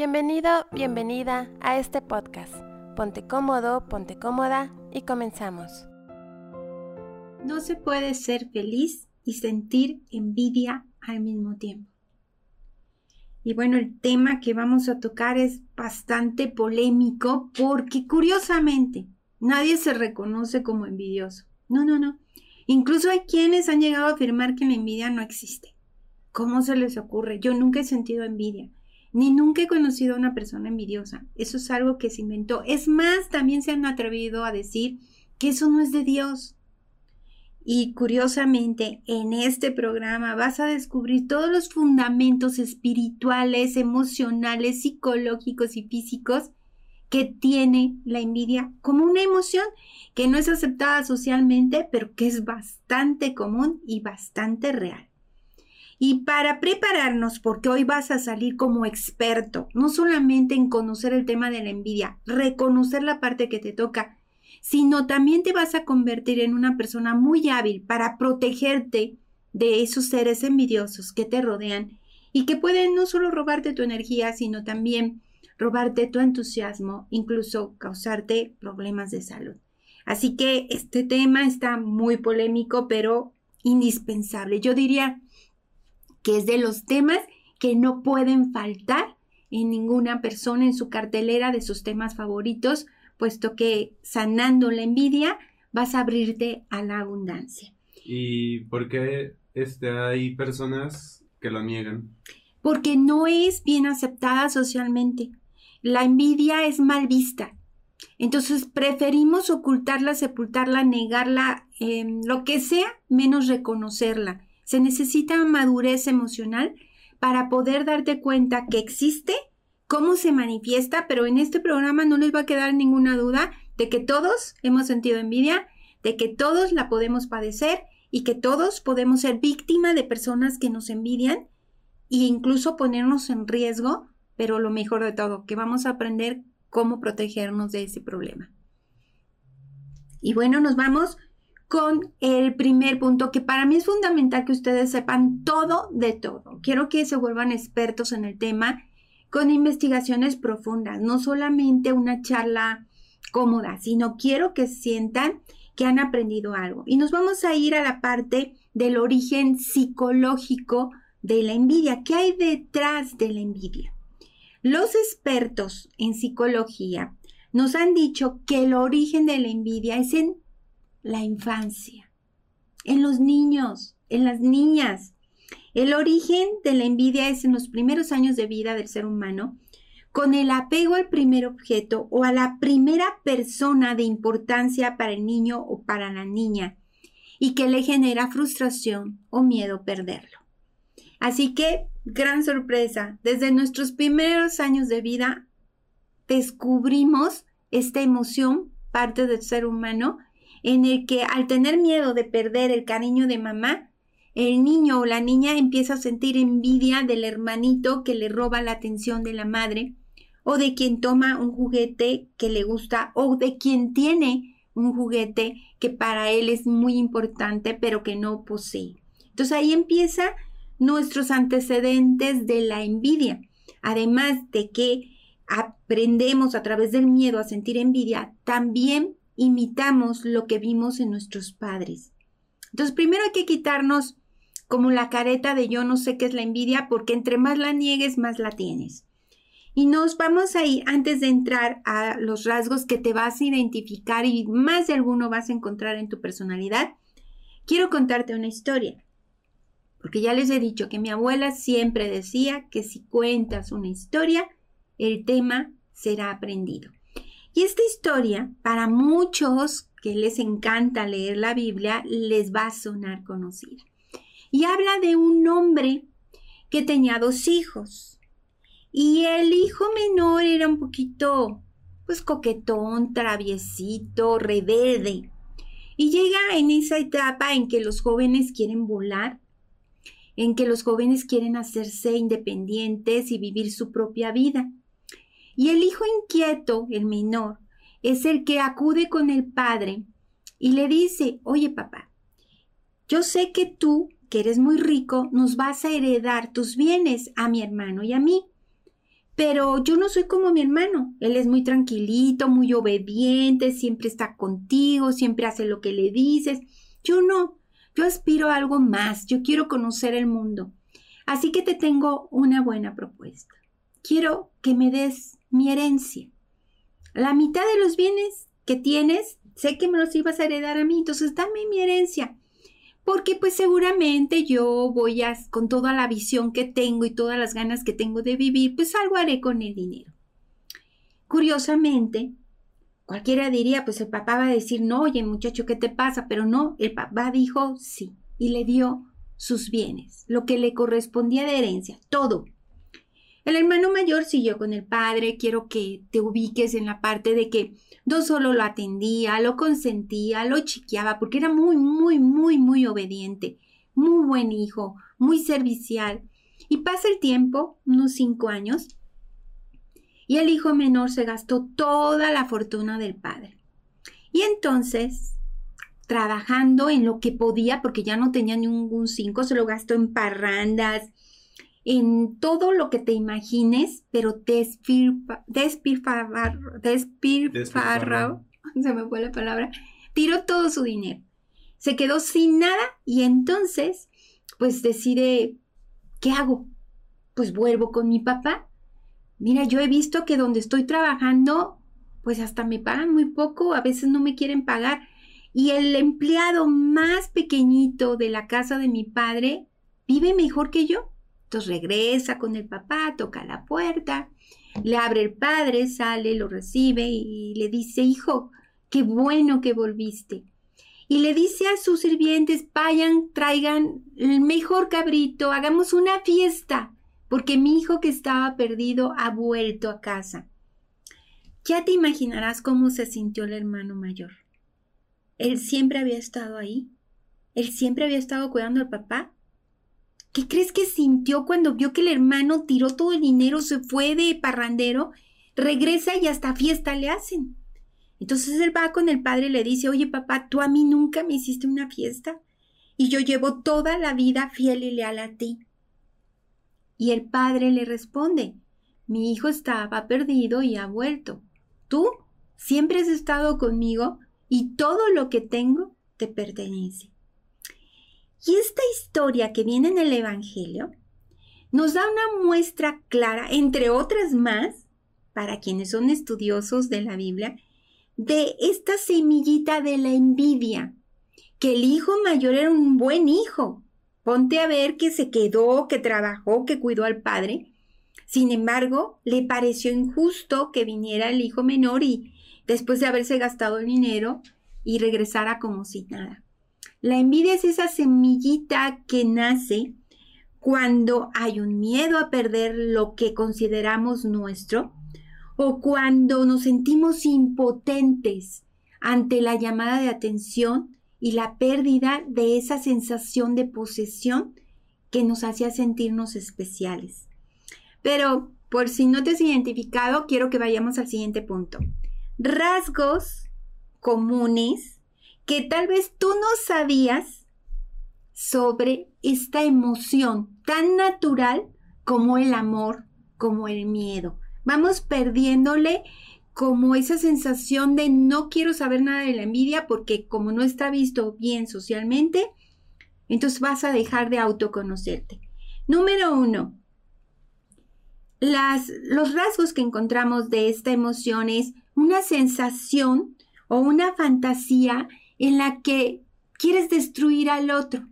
Bienvenido, bienvenida a este podcast. Ponte cómodo, ponte cómoda y comenzamos. No se puede ser feliz y sentir envidia al mismo tiempo. Y bueno, el tema que vamos a tocar es bastante polémico porque curiosamente nadie se reconoce como envidioso. No, no, no. Incluso hay quienes han llegado a afirmar que la envidia no existe. ¿Cómo se les ocurre? Yo nunca he sentido envidia, ni nunca he conocido a una persona envidiosa. Eso es algo que se inventó. Es más, también se han atrevido a decir que eso no es de Dios. Y curiosamente, en este programa vas a descubrir todos los fundamentos espirituales, emocionales, psicológicos y físicos que tiene la envidia como una emoción que no es aceptada socialmente, pero que es bastante común y bastante real. Y para prepararnos, porque hoy vas a salir como experto, no solamente en conocer el tema de la envidia, reconocer la parte que te toca, sino también te vas a convertir en una persona muy hábil para protegerte de esos seres envidiosos que te rodean y que pueden no solo robarte tu energía, sino también robarte tu entusiasmo, incluso causarte problemas de salud. Así que este tema está muy polémico, pero indispensable. Yo diría que es de los temas que no pueden faltar en ninguna persona en su cartelera de sus temas favoritos, puesto que sanando la envidia vas a abrirte a la abundancia. ¿Y por qué este, hay personas que lo niegan? Porque no es bien aceptada socialmente. La envidia es mal vista. Entonces preferimos ocultarla, sepultarla, negarla, em, lo que sea, menos reconocerla. Se necesita madurez emocional para poder darte cuenta que existe, cómo se manifiesta, pero en este programa no les va a quedar ninguna duda de que todos hemos sentido envidia, de que todos la podemos padecer y que todos podemos ser víctima de personas que nos envidian e incluso ponernos en riesgo, pero lo mejor de todo, que vamos a aprender cómo protegernos de ese problema. Y bueno, nos vamos con el primer punto que para mí es fundamental que ustedes sepan todo de todo. Quiero que se vuelvan expertos en el tema con investigaciones profundas, no solamente una charla cómoda, sino quiero que sientan que han aprendido algo. Y nos vamos a ir a la parte del origen psicológico de la envidia. ¿Qué hay detrás de la envidia? Los expertos en psicología nos han dicho que el origen de la envidia es en la infancia, en los niños, en las niñas. El origen de la envidia es en los primeros años de vida del ser humano, con el apego al primer objeto o a la primera persona de importancia para el niño o para la niña, y que le genera frustración o miedo perderlo. Así que, gran sorpresa, desde nuestros primeros años de vida descubrimos esta emoción, parte del ser humano, en el que al tener miedo de perder el cariño de mamá, el niño o la niña empieza a sentir envidia del hermanito que le roba la atención de la madre, o de quien toma un juguete que le gusta, o de quien tiene un juguete que para él es muy importante pero que no posee. Entonces ahí empieza nuestros antecedentes de la envidia. Además de que aprendemos a través del miedo a sentir envidia, también imitamos lo que vimos en nuestros padres. Entonces, primero hay que quitarnos como la careta de yo no sé qué es la envidia, porque entre más la niegues, más la tienes. Y nos vamos a ir, antes de entrar a los rasgos que te vas a identificar y más de alguno vas a encontrar en tu personalidad, quiero contarte una historia. Porque ya les he dicho que mi abuela siempre decía que si cuentas una historia, el tema será aprendido. Y esta historia, para muchos que les encanta leer la Biblia, les va a sonar conocida. Y habla de un hombre que tenía dos hijos. Y el hijo menor era un poquito, pues coquetón, traviesito, rebelde. Y llega en esa etapa en que los jóvenes quieren volar, en que los jóvenes quieren hacerse independientes y vivir su propia vida. Y el hijo inquieto, el menor, es el que acude con el padre y le dice, oye papá, yo sé que tú, que eres muy rico, nos vas a heredar tus bienes a mi hermano y a mí. pero yo no soy como mi hermano. Él es muy tranquilito, muy obediente, siempre está contigo, siempre hace lo que le dices. Yo no, yo aspiro a algo más, yo quiero conocer el mundo. Así que te tengo una buena propuesta. Quiero que me des mi herencia. La mitad de los bienes que tienes, sé que me los ibas a heredar a mí, entonces dame mi herencia. Porque pues seguramente yo voy a, con toda la visión que tengo y todas las ganas que tengo de vivir, pues algo haré con el dinero. Curiosamente, cualquiera diría, pues el papá va a decir, no, oye muchacho, ¿qué te pasa? Pero no, el papá dijo sí y le dio sus bienes, lo que le correspondía de herencia, todo. El hermano mayor siguió con el padre, quiero que te ubiques en la parte de que no solo lo atendía, lo consentía, lo chiqueaba, porque era muy, muy, muy, muy obediente, muy buen hijo, muy servicial. Y pasa el tiempo, unos cinco años, y el hijo menor se gastó toda la fortuna del padre. Y entonces, trabajando en lo que podía, porque ya no tenía ningún cinco, se lo gastó en parrandas, en todo lo que te imagines, pero despilfarrado, se me fue la palabra, tiró todo su dinero. Se quedó sin nada y entonces, pues decide, ¿qué hago? Pues vuelvo con mi papá. Mira, yo he visto que donde estoy trabajando, pues hasta me pagan muy poco, a veces no me quieren pagar. Y el empleado más pequeñito de la casa de mi padre vive mejor que yo. Entonces regresa con el papá, toca la puerta, le abre el padre, sale, lo recibe y le dice, hijo, qué bueno que volviste. Y le dice a sus sirvientes, vayan, traigan el mejor cabrito, hagamos una fiesta, porque mi hijo que estaba perdido ha vuelto a casa. Ya te imaginarás cómo se sintió el hermano mayor. Él siempre había estado ahí. Él siempre había estado cuidando al papá ¿Qué crees que sintió cuando vio que el hermano tiró todo el dinero, se fue de parrandero, regresa y hasta fiesta le hacen? Entonces él va con el padre y le dice, oye papá, tú a mí nunca me hiciste una fiesta y yo llevo toda la vida fiel y leal a ti. Y el padre le responde, mi hijo estaba perdido y ha vuelto. Tú siempre has estado conmigo y todo lo que tengo te pertenece. Y esta historia que viene en el Evangelio nos da una muestra clara, entre otras más, para quienes son estudiosos de la Biblia, de esta semillita de la envidia, que el hijo mayor era un buen hijo. Ponte a ver que se quedó, que trabajó, que cuidó al padre. Sin embargo, le pareció injusto que viniera el hijo menor y, después de haberse gastado el dinero, y regresara como si nada. La envidia es esa semillita que nace cuando hay un miedo a perder lo que consideramos nuestro o cuando nos sentimos impotentes ante la llamada de atención y la pérdida de esa sensación de posesión que nos hacía sentirnos especiales. Pero por si no te has identificado, quiero que vayamos al siguiente punto. Rasgos comunes que tal vez tú no sabías sobre esta emoción tan natural como el amor, como el miedo. Vamos perdiéndole como esa sensación de no quiero saber nada de la envidia porque como no está visto bien socialmente, entonces vas a dejar de autoconocerte. Número uno, las, los rasgos que encontramos de esta emoción es una sensación o una fantasía en la que quieres destruir al otro.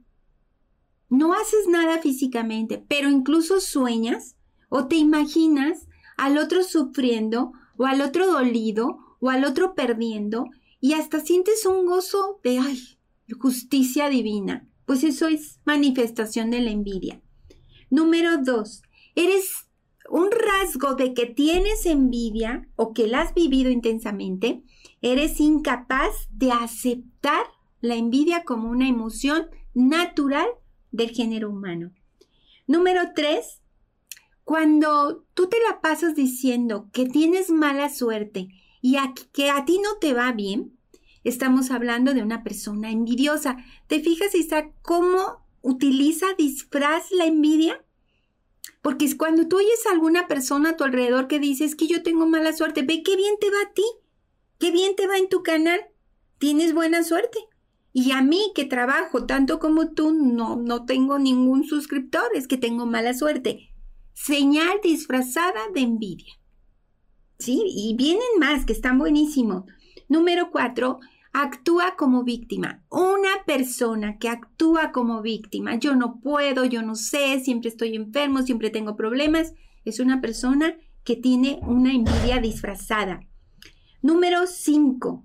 No haces nada físicamente, pero incluso sueñas o te imaginas al otro sufriendo o al otro dolido o al otro perdiendo y hasta sientes un gozo de ay, justicia divina. Pues eso es manifestación de la envidia. Número dos, eres de que tienes envidia o que la has vivido intensamente Eres incapaz de aceptar la envidia como una emoción natural del género humano. Número tres, cuando tú te la pasas diciendo que tienes mala suerte y que a ti no te va bien, estamos hablando de una persona envidiosa. ¿Te fijas, Isa, cómo utiliza disfraz la envidia? Porque es cuando tú oyes a alguna persona a tu alrededor que dices que yo tengo mala suerte, ve qué bien te va a ti, qué bien te va en tu canal, tienes buena suerte. Y a mí que trabajo tanto como tú, no, no tengo ningún suscriptor, es que tengo mala suerte. Señal disfrazada de envidia. ¿Sí? Y vienen más que están buenísimos. Número cuatro, actúa como víctima. Una persona que actúa como víctima, yo no puedo, yo no sé, siempre estoy enfermo, siempre tengo problemas, es una persona que tiene una envidia disfrazada. Número 5.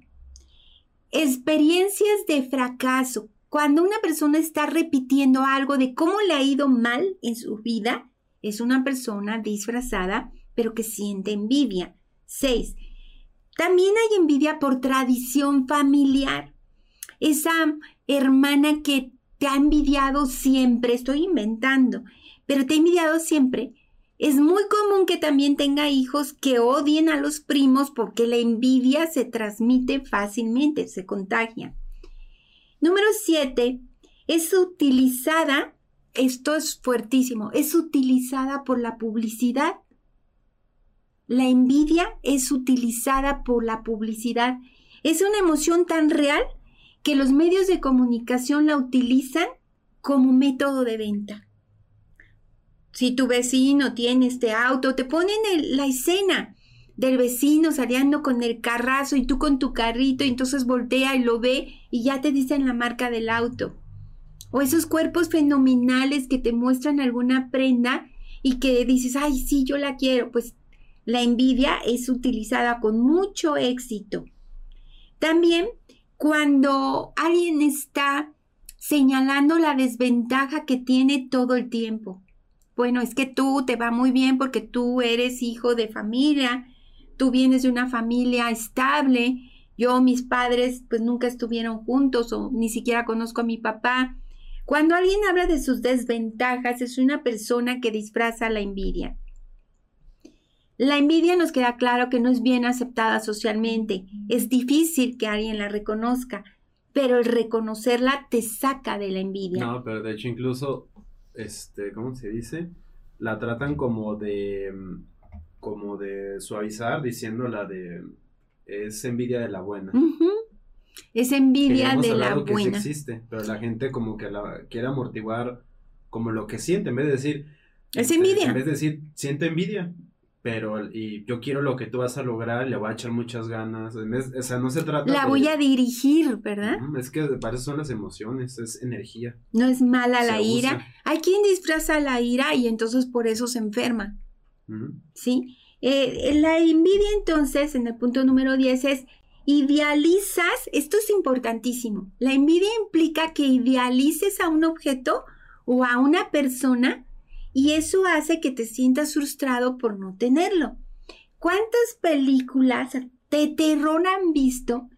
Experiencias de fracaso. Cuando una persona está repitiendo algo de cómo le ha ido mal en su vida, es una persona disfrazada, pero que siente envidia. 6. También hay envidia por tradición familiar. Esa hermana que te ha envidiado siempre, estoy inventando, pero te ha envidiado siempre. Es muy común que también tenga hijos que odien a los primos porque la envidia se transmite fácilmente, se contagia. Número 7. Es utilizada, esto es fuertísimo, es utilizada por la publicidad la envidia es utilizada por la publicidad. Es una emoción tan real que los medios de comunicación la utilizan como método de venta. Si tu vecino tiene este auto, te ponen la escena del vecino saliendo con el carrazo y tú con tu carrito y entonces voltea y lo ve y ya te dicen la marca del auto. O esos cuerpos fenomenales que te muestran alguna prenda y que dices, ay, sí, yo la quiero. Pues la envidia es utilizada con mucho éxito. También cuando alguien está señalando la desventaja que tiene todo el tiempo. Bueno, es que tú te va muy bien porque tú eres hijo de familia, tú vienes de una familia estable, yo, mis padres, pues nunca estuvieron juntos o ni siquiera conozco a mi papá. Cuando alguien habla de sus desventajas, es una persona que disfraza la envidia. La envidia nos queda claro que no es bien aceptada socialmente. Es difícil que alguien la reconozca, pero el reconocerla te saca de la envidia. No, pero de hecho incluso, este, ¿cómo se dice? La tratan como de, como de suavizar, diciéndola de, es envidia de la buena. Es envidia de la que buena. Sí existe, pero la gente como que la quiere amortiguar como lo que siente, en vez de decir... Es envidia. En vez de decir, siente envidia pero y yo quiero lo que tú vas a lograr, le voy a echar muchas ganas, o sea, no se trata La voy a dirigir, ¿verdad? es que para eso son las emociones, es energía. No es mala la ira. Hay quien disfraza la ira y entonces por eso se enferma. ¿Sí? Eh, la envidia entonces, en el punto número 10 es idealizas, esto es importantísimo, la envidia implica que idealices a un objeto o a una persona y eso hace que te sientas frustrado por no tenerlo. ¿Cuántas películas de terror han visto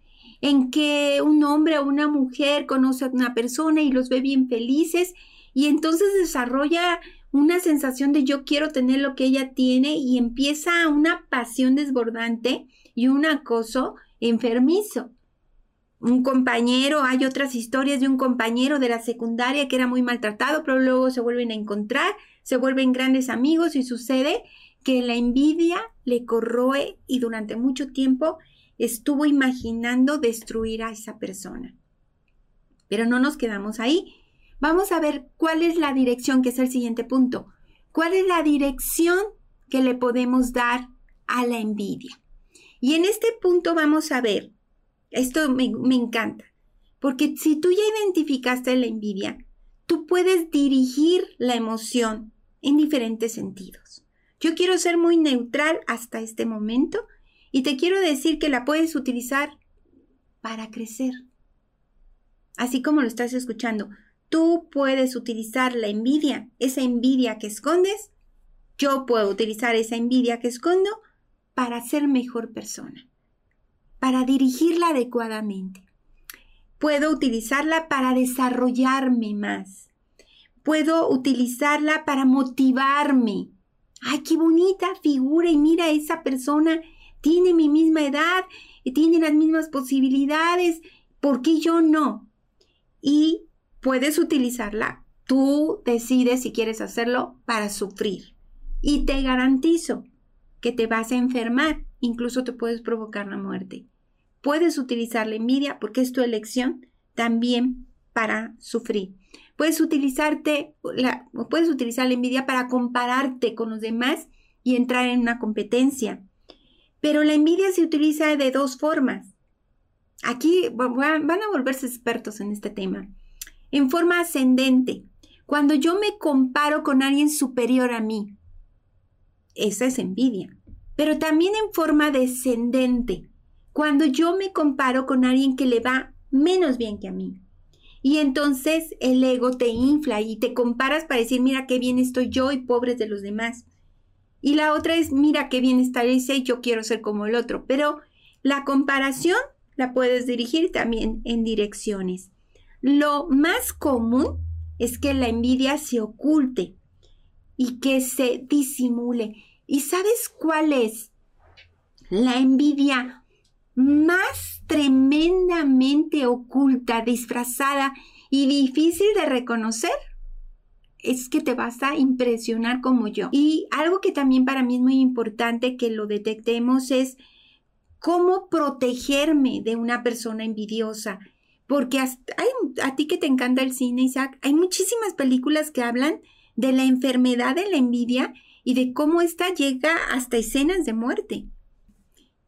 en que un hombre o una mujer conoce a una persona y los ve bien felices y entonces desarrolla una sensación de yo quiero tener lo que ella tiene y empieza una pasión desbordante y un acoso enfermizo? Un compañero, hay otras historias de un compañero de la secundaria que era muy maltratado, pero luego se vuelven a encontrar, se vuelven grandes amigos y sucede que la envidia le corroe y durante mucho tiempo estuvo imaginando destruir a esa persona. Pero no nos quedamos ahí. Vamos a ver cuál es la dirección, que es el siguiente punto. ¿Cuál es la dirección que le podemos dar a la envidia? Y en este punto vamos a ver esto me, encanta, porque si tú ya identificaste la envidia, tú puedes dirigir la emoción en diferentes sentidos. Yo quiero ser muy neutral hasta este momento y te quiero decir que la puedes utilizar para crecer. Así como lo estás escuchando, tú puedes utilizar la envidia, esa envidia que escondes. Yo puedo utilizar esa envidia que escondo para ser mejor persona para dirigirla adecuadamente. Puedo utilizarla para desarrollarme más. Puedo utilizarla para motivarme. ¡Ay, qué bonita figura! Y mira, esa persona tiene mi misma edad, y tiene las mismas posibilidades. ¿Por qué yo no? Y puedes utilizarla. Tú decides si quieres hacerlo para sufrir. Y te garantizo que te vas a enfermar, incluso te puedes provocar la muerte. Puedes utilizar la envidia porque es tu elección también para sufrir. Puedes utilizarte puedes utilizar la envidia para compararte con los demás y entrar en una competencia. Pero la envidia se utiliza de dos formas. Aquí van a volverse expertos en este tema. En forma ascendente, cuando yo me comparo con alguien superior a mí, esa es envidia. Pero también en forma descendente, cuando yo me comparo con alguien que le va menos bien que a mí. Y entonces el ego te infla y te comparas para decir, mira qué bien estoy yo y pobres de los demás. Y la otra es, mira qué bien está ese y yo quiero ser como el otro. Pero la comparación la puedes dirigir también en direcciones. Lo más común es que la envidia se oculte y que se disimule. ¿Y sabes cuál es la envidia más tremendamente oculta, disfrazada y difícil de reconocer? Es que te vas a impresionar como yo. Y algo que también para mí es muy importante que lo detectemos es cómo protegerme de una persona envidiosa. Porque a ti que te encanta el cine, Isaac, hay muchísimas películas que hablan de la enfermedad de la envidia y de cómo ésta llega hasta escenas de muerte.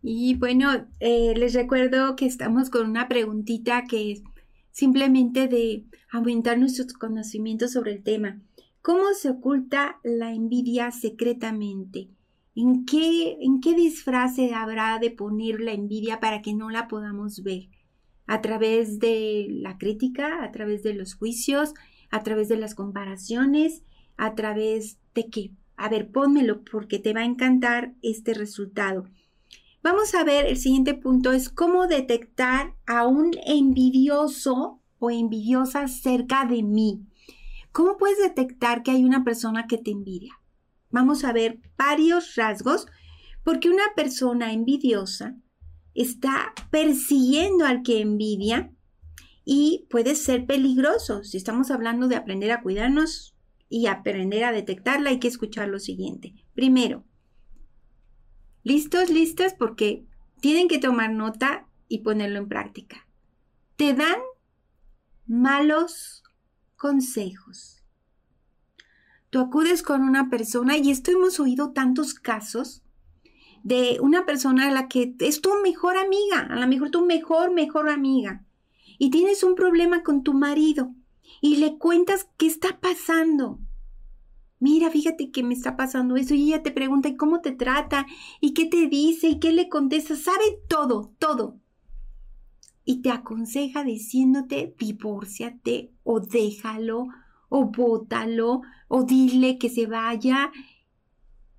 Y bueno, eh, les recuerdo que estamos con una preguntita que es simplemente de aumentar nuestros conocimientos sobre el tema. ¿Cómo se oculta la envidia secretamente? ¿En qué, ¿En qué disfraz habrá de poner la envidia para que no la podamos ver? ¿A través de la crítica? ¿A través de los juicios? ¿A través de las comparaciones? ¿A través de qué? A ver, pónmelo porque te va a encantar este resultado. Vamos a ver, el siguiente punto es cómo detectar a un envidioso o envidiosa cerca de mí. ¿Cómo puedes detectar que hay una persona que te envidia? Vamos a ver varios rasgos, porque una persona envidiosa está persiguiendo al que envidia y puede ser peligroso. Si estamos hablando de aprender a cuidarnos, y aprender a detectarla hay que escuchar lo siguiente. Primero, listos, listas, porque tienen que tomar nota y ponerlo en práctica. Te dan malos consejos. Tú acudes con una persona, y esto hemos oído tantos casos, de una persona a la que es tu mejor amiga, a lo mejor tu mejor, mejor amiga, y tienes un problema con tu marido y le cuentas qué está pasando. Mira, fíjate que me está pasando eso y ella te pregunta, ¿y cómo te trata? ¿Y qué te dice? ¿Y qué le contesta? Sabe todo, todo. Y te aconseja diciéndote, divórciate o déjalo o bótalo o dile que se vaya.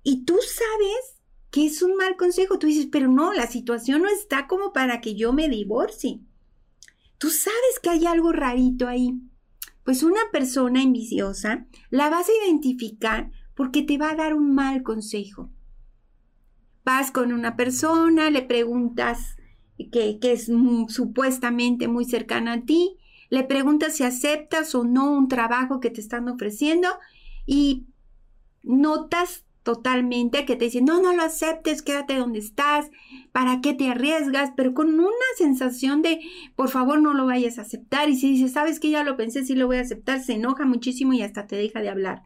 Y tú sabes que es un mal consejo. Tú dices, pero no, la situación no está como para que yo me divorcie. Tú sabes que hay algo rarito ahí. Pues una persona envidiosa la vas a identificar porque te va a dar un mal consejo. Vas con una persona, le preguntas que, que es supuestamente muy cercana a ti, le preguntas si aceptas o no un trabajo que te están ofreciendo y notas totalmente que te dicen, no, no lo aceptes, quédate donde estás, ¿para qué te arriesgas? Pero con una sensación de, por favor, no lo vayas a aceptar. Y si dices, sabes que ya lo pensé, sí lo voy a aceptar, se enoja muchísimo y hasta te deja de hablar.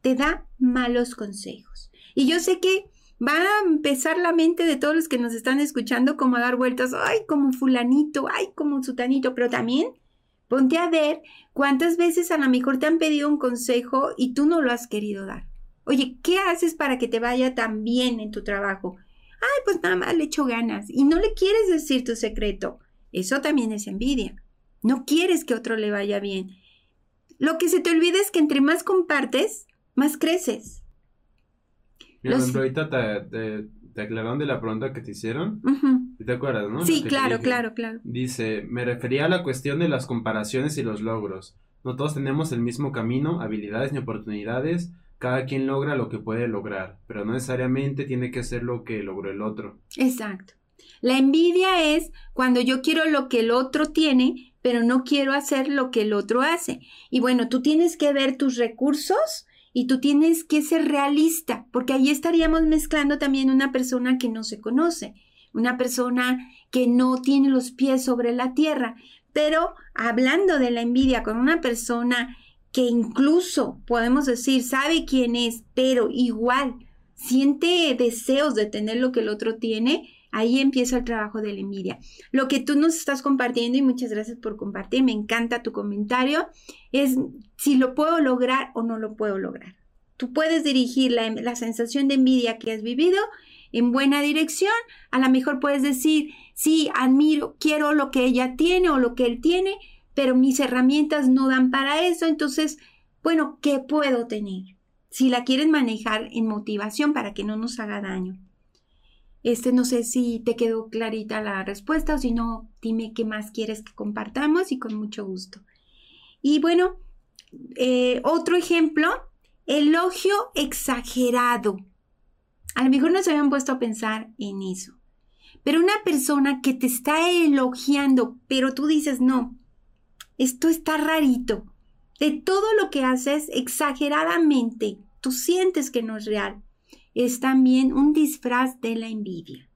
Te da malos consejos. Y yo sé que va a empezar la mente de todos los que nos están escuchando como a dar vueltas, ay, como fulanito, ay, como sutanito, pero también ponte a ver cuántas veces a lo mejor te han pedido un consejo y tú no lo has querido dar. Oye, ¿qué haces para que te vaya tan bien en tu trabajo? Ay, pues nada más le echo ganas y no le quieres decir tu secreto. Eso también es envidia. No quieres que otro le vaya bien. Lo que se te olvida es que entre más compartes, más creces. Mira, ahorita te, aclararon de la pregunta que te hicieron. ¿Te acuerdas, no? Sí, claro, claro, claro. Dice, me refería a la cuestión de las comparaciones y los logros. No todos tenemos el mismo camino, habilidades ni oportunidades cada quien logra lo que puede lograr, pero no necesariamente tiene que ser lo que logró el otro. Exacto. La envidia es cuando yo quiero lo que el otro tiene, pero no quiero hacer lo que el otro hace. Y bueno, tú tienes que ver tus recursos y tú tienes que ser realista, porque ahí estaríamos mezclando también una persona que no se conoce, una persona que no tiene los pies sobre la tierra. Pero hablando de la envidia con una persona que incluso podemos decir sabe quién es, pero igual siente deseos de tener lo que el otro tiene, ahí empieza el trabajo de la envidia. Lo que tú nos estás compartiendo, y muchas gracias por compartir, me encanta tu comentario, es si lo puedo lograr o no lo puedo lograr. Tú puedes dirigir la, la sensación de envidia que has vivido en buena dirección. A lo mejor puedes decir, sí, admiro, quiero lo que ella tiene o lo que él tiene, pero mis herramientas no dan para eso. Entonces, bueno, ¿qué puedo tener? Si la quieres manejar en motivación para que no nos haga daño. Este, no sé si te quedó clarita la respuesta o si no, dime qué más quieres que compartamos y con mucho gusto. Y bueno, eh, otro ejemplo, elogio exagerado. A lo mejor no se habían puesto a pensar en eso. Pero una persona que te está elogiando, pero tú dices, no, esto está rarito. De todo lo que haces exageradamente, tú sientes que no es real. Es también un disfraz de la envidia.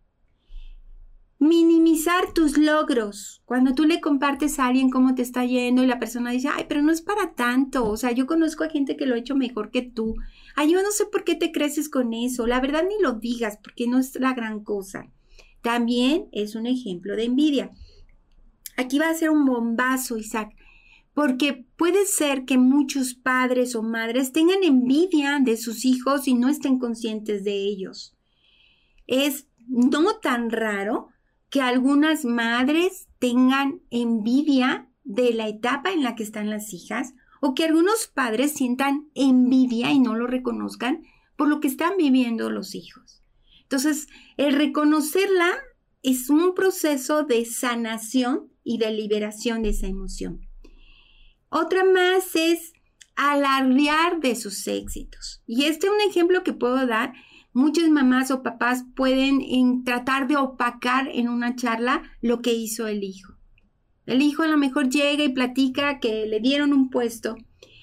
Minimizar tus logros. Cuando tú le compartes a alguien cómo te está yendo y la persona dice, ay, pero no es para tanto. O sea, yo conozco a gente que lo ha hecho mejor que tú. Ay, yo no sé por qué te creces con eso. La verdad ni lo digas porque no es la gran cosa. También es un ejemplo de envidia. Aquí va a ser un bombazo, Isaac, porque puede ser que muchos padres o madres tengan envidia de sus hijos y no estén conscientes de ellos. Es no tan raro que algunas madres tengan envidia de la etapa en la que están las hijas o que algunos padres sientan envidia y no lo reconozcan por lo que están viviendo los hijos. Entonces, el reconocerla es un proceso de sanación y de liberación de esa emoción. Otra más es alardear de sus éxitos. Y este es un ejemplo que puedo dar. Muchas mamás o papás pueden tratar de opacar en una charla lo que hizo el hijo. El hijo a lo mejor llega y platica que le dieron un puesto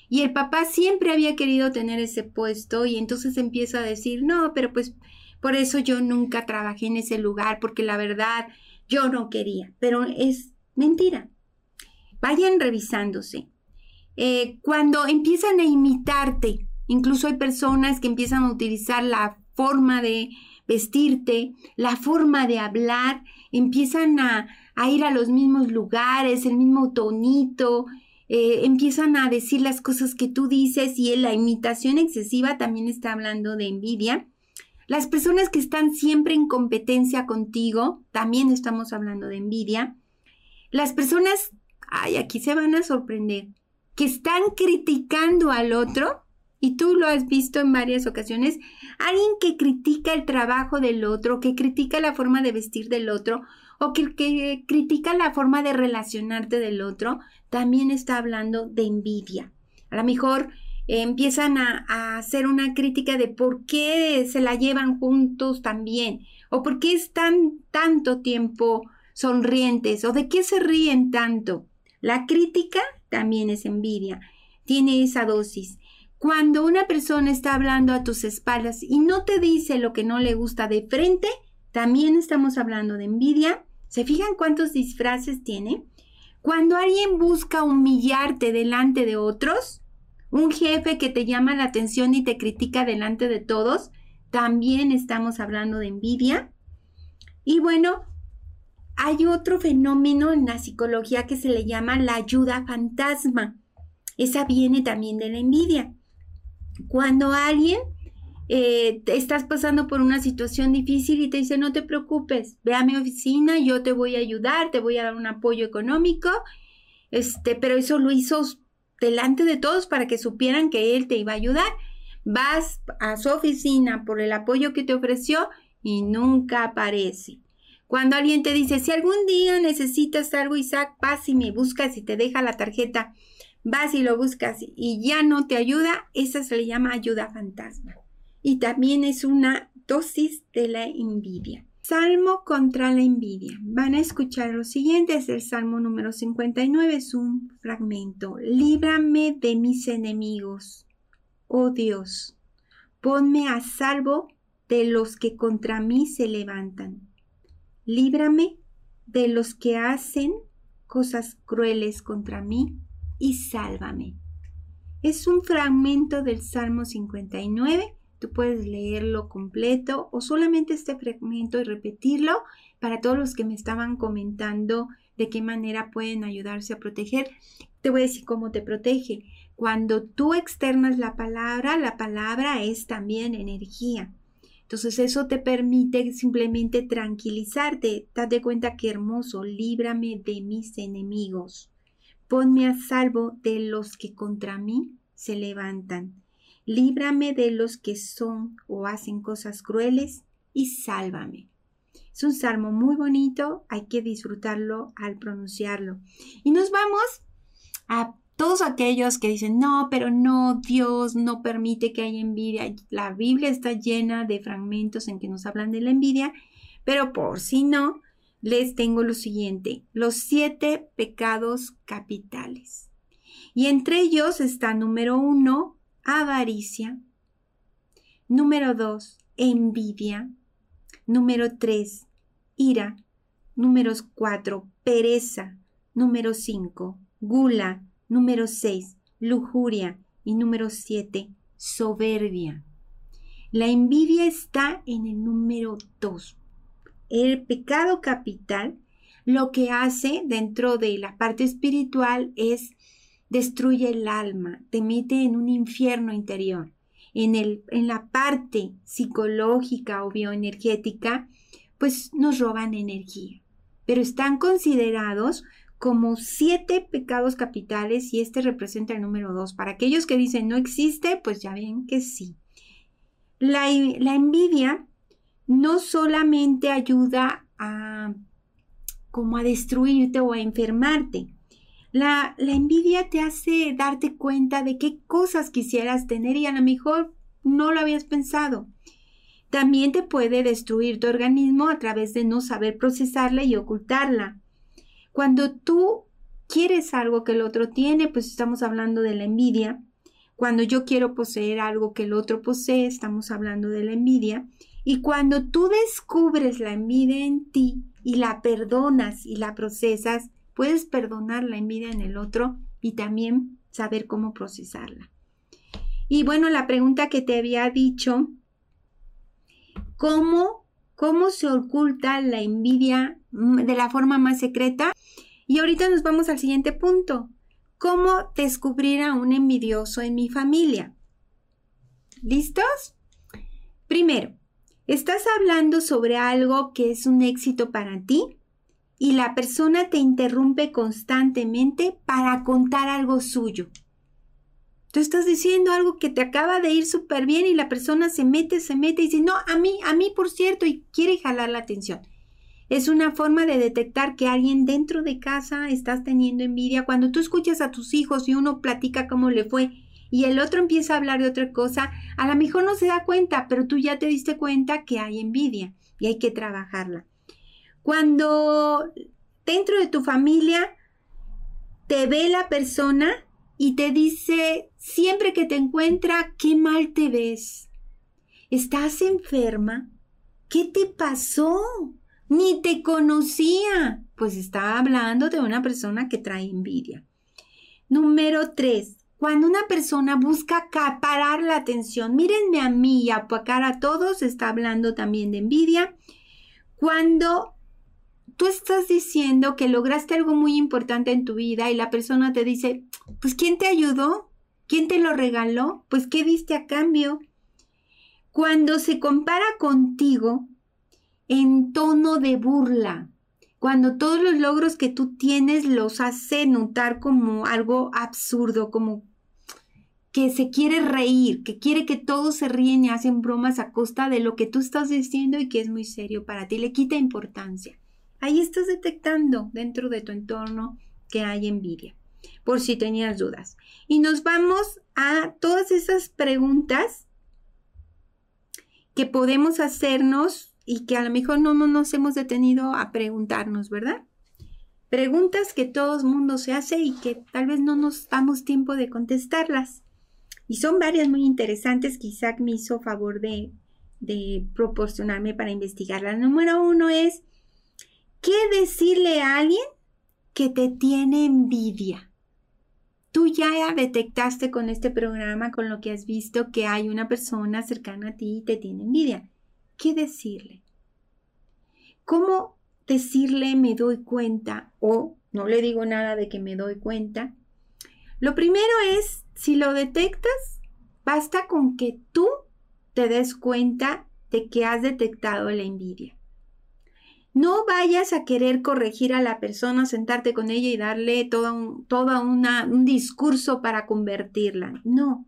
y el papá siempre había querido tener ese puesto y entonces empieza a decir, no, pero pues por eso yo nunca trabajé en ese lugar porque la verdad yo no quería, pero es mentira. Vayan revisándose. Eh, cuando empiezan a imitarte, incluso hay personas que empiezan a utilizar la forma de vestirte, la forma de hablar, empiezan a, ir a los mismos lugares, el mismo tonito, eh, empiezan a decir las cosas que tú dices y la imitación excesiva también está hablando de envidia. Las personas que están siempre en competencia contigo, también estamos hablando de envidia. Las personas, ay, aquí se van a sorprender, que están criticando al otro, y tú lo has visto en varias ocasiones, alguien que critica el trabajo del otro, que critica la forma de vestir del otro, o que, critica la forma de relacionarte del otro, también está hablando de envidia. A lo mejor eh, empiezan a, hacer una crítica de por qué se la llevan juntos también, o por qué están tanto tiempo sonrientes, o de qué se ríen tanto. La crítica también es envidia, tiene esa dosis. Cuando una persona está hablando a tus espaldas y no te dice lo que no le gusta de frente, también estamos hablando de envidia ¿Se fijan cuántos disfraces tiene? Cuando alguien busca humillarte delante de otros, un jefe que te llama la atención y te critica delante de todos, también estamos hablando de envidia. Y bueno, hay otro fenómeno en la psicología que se le llama la ayuda fantasma. Esa viene también de la envidia. Cuando alguien eh, estás pasando por una situación difícil y te dice, no te preocupes, ve a mi oficina, yo te voy a ayudar, te voy a dar un apoyo económico, este, pero eso lo hizo delante de todos para que supieran que él te iba a ayudar. Vas a su oficina por el apoyo que te ofreció y nunca aparece. Cuando alguien te dice, si algún día necesitas algo, Isaac, vas y me buscas y te deja la tarjeta, vas y lo buscas y ya no te ayuda, esa se le llama ayuda fantasma y también es una dosis de la envidia. Salmo contra la envidia. Van a escuchar lo siguiente, es el Salmo número 59, es un fragmento. Líbrame de mis enemigos. oh Dios, ponme a salvo de los que contra mí se levantan. Líbrame de los que hacen cosas crueles contra mí y sálvame. Es un fragmento del Salmo 59. Tú puedes leerlo completo o solamente este fragmento y repetirlo para todos los que me estaban comentando de qué manera pueden ayudarse a proteger. Te voy a decir cómo te protege. Cuando tú externas la palabra, la palabra es también energía. Entonces eso te permite simplemente tranquilizarte. Date cuenta que hermoso, líbrame de mis enemigos. Ponme a salvo de los que contra mí se levantan. Líbrame de los que son o hacen cosas crueles y sálvame. Es un salmo muy bonito, hay que disfrutarlo al pronunciarlo. Y nos vamos a todos aquellos que dicen, no, pero no, Dios no permite que haya envidia. La Biblia está llena de fragmentos en que nos hablan de la envidia, pero por si no, les tengo lo siguiente, los siete pecados capitales. Y entre ellos está número uno, avaricia. Número dos, envidia. Número tres, ira. Número cuatro, pereza. Número cinco, gula. Número 6, lujuria. Y número 7, soberbia. La envidia está en el número 2. El pecado capital lo que hace dentro de la parte espiritual es destruye el alma, te mete en un infierno interior. En, el, en la parte psicológica o bioenergética, pues nos roban energía, pero están considerados como siete pecados capitales y este representa el número dos. Para aquellos que dicen no existe, pues ya ven que sí. La, la envidia no solamente ayuda a como a destruirte o a enfermarte. La, la, envidia te hace darte cuenta de qué cosas quisieras tener y a lo mejor no lo habías pensado. También te puede destruir tu organismo a través de no saber procesarla y ocultarla. Cuando tú quieres algo que el otro tiene, pues estamos hablando de la envidia. Cuando yo quiero poseer algo que el otro posee, estamos hablando de la envidia. Y cuando tú descubres la envidia en ti y la perdonas y la procesas, puedes perdonar la envidia en el otro y también saber cómo procesarla. Y bueno, la pregunta que te había dicho, ¿cómo, cómo se oculta la envidia de la forma más secreta? Y ahorita nos vamos al siguiente punto. ¿Cómo descubrir a un envidioso en mi familia? ¿Listos? Primero, estás hablando sobre algo que es un éxito para ti y la persona te interrumpe constantemente para contar algo suyo. Tú estás diciendo algo que te acaba de ir súper bien y la persona se mete, se mete y dice, no, a mí, a mí por cierto, y quiere jalar la atención. Es una forma de detectar que alguien dentro de casa estás teniendo envidia. Cuando tú escuchas a tus hijos y uno platica cómo le fue y el otro empieza a hablar de otra cosa, a lo mejor no se da cuenta, pero tú ya te diste cuenta que hay envidia y hay que trabajarla. Cuando dentro de tu familia te ve la persona y te dice siempre que te encuentra, qué mal te ves. ¿Estás enferma? ¿Qué te pasó? Ni te conocía. Pues estaba hablando de una persona que trae envidia. Número tres, cuando una persona busca acaparar la atención, mírenme a mí y apacar a todos, está hablando también de envidia. Cuando tú estás diciendo que lograste algo muy importante en tu vida y la persona te dice, pues ¿quién te ayudó? ¿Quién te lo regaló? Pues ¿qué diste a cambio? Cuando se compara contigo, en tono de burla, cuando todos los logros que tú tienes los hace notar como algo absurdo, como que se quiere reír, que quiere que todos se ríen y hacen bromas a costa de lo que tú estás diciendo y que es muy serio para ti, le quita importancia. Ahí estás detectando dentro de tu entorno que hay envidia, por si tenías dudas. Y nos vamos a todas esas preguntas que podemos hacernos y que a lo mejor no, nos hemos detenido a preguntarnos, ¿verdad? Preguntas que todo el mundo se hace y que tal vez no nos damos tiempo de contestarlas. Y son varias muy interesantes que Isaac me hizo favor de, proporcionarme para investigar. La número uno es, ¿qué decirle a alguien que te tiene envidia? Tú ya detectaste con este programa, con lo que has visto, que hay una persona cercana a ti y te tiene envidia. ¿Qué decirle? ¿Cómo decirle me doy cuenta o no le digo nada de que me doy cuenta? Lo primero es, si lo detectas, basta con que tú te des cuenta de que has detectado la envidia. No vayas a querer corregir a la persona, sentarte con ella y darle todo un, un discurso para convertirla. No.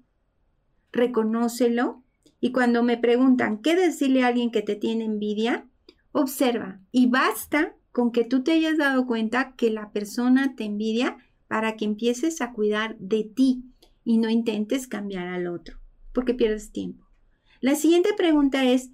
Reconócelo y cuando me preguntan qué decirle a alguien que te tiene envidia, observa y basta con que tú te hayas dado cuenta que la persona te envidia para que empieces a cuidar de ti y no intentes cambiar al otro, porque pierdes tiempo. La siguiente pregunta es,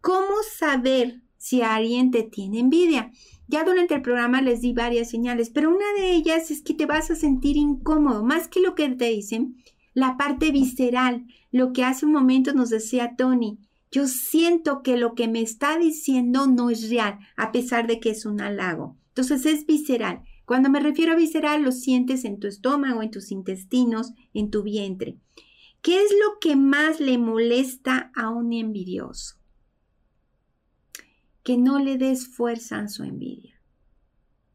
¿cómo saber si alguien te tiene envidia? Ya durante el programa les di varias señales, pero una de ellas es que te vas a sentir incómodo, más que lo que te dicen, la parte visceral, lo que hace un momento nos decía Tony. Yo siento que lo que me está diciendo no es real, a pesar de que es un halago. Entonces es visceral. Cuando me refiero a visceral, lo sientes en tu estómago, en tus intestinos, en tu vientre. ¿Qué es lo que más le molesta a un envidioso? Que no le des fuerza a su envidia.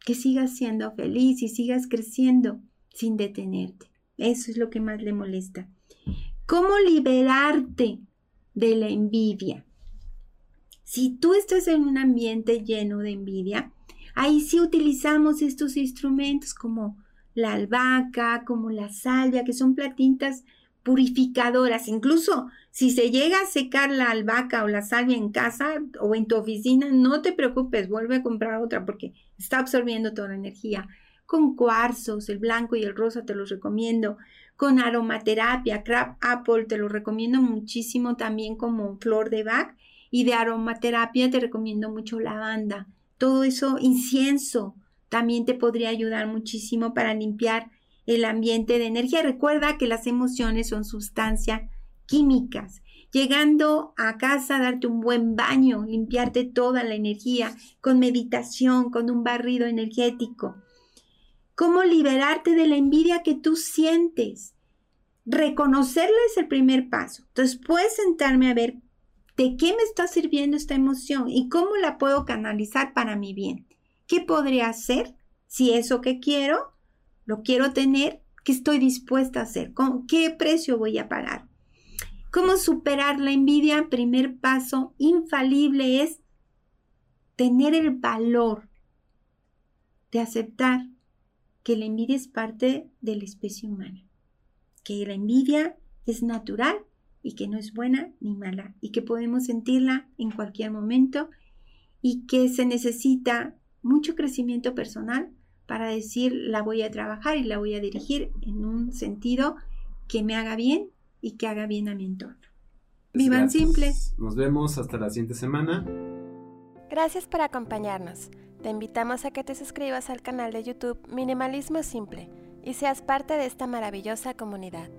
Que sigas siendo feliz y sigas creciendo sin detenerte. Eso es lo que más le molesta. ¿Cómo liberarte de la envidia? Si tú estás en un ambiente lleno de envidia, ahí sí utilizamos estos instrumentos como la albahaca, como la salvia, que son platitas purificadoras. Incluso si se llega a secar la albahaca o la salvia en casa o en tu oficina, no te preocupes, vuelve a comprar otra porque está absorbiendo toda la energía. Con cuarzos, el blanco y el rosa te los recomiendo. Con aromaterapia, crab apple te lo recomiendo muchísimo también como flor de Bach. Y de aromaterapia te recomiendo mucho lavanda. Todo eso, incienso, también te podría ayudar muchísimo para limpiar el ambiente de energía. Recuerda que las emociones son sustancias químicas. Llegando a casa, darte un buen baño, limpiarte toda la energía con meditación, con un barrido energético. ¿Cómo liberarte de la envidia que tú sientes? Reconocerla es el primer paso. Puedes sentarme a ver de qué me está sirviendo esta emoción y cómo la puedo canalizar para mi bien. ¿Qué podría hacer si eso que quiero lo quiero tener, ¿qué estoy dispuesta a hacer? ¿Con qué precio voy a pagar? ¿Cómo superar la envidia? Primer paso infalible es tener el valor de aceptar que la envidia es parte de la especie humana, que la envidia es natural y que no es buena ni mala y que podemos sentirla en cualquier momento y que se necesita mucho crecimiento personal para decir la voy a trabajar y la voy a dirigir en un sentido que me haga bien y que haga bien a mi entorno. Vivan simples. Nos vemos hasta la siguiente semana. Gracias por acompañarnos. Te invitamos a que te suscribas al canal de YouTube Minimalismo Simple y seas parte de esta maravillosa comunidad.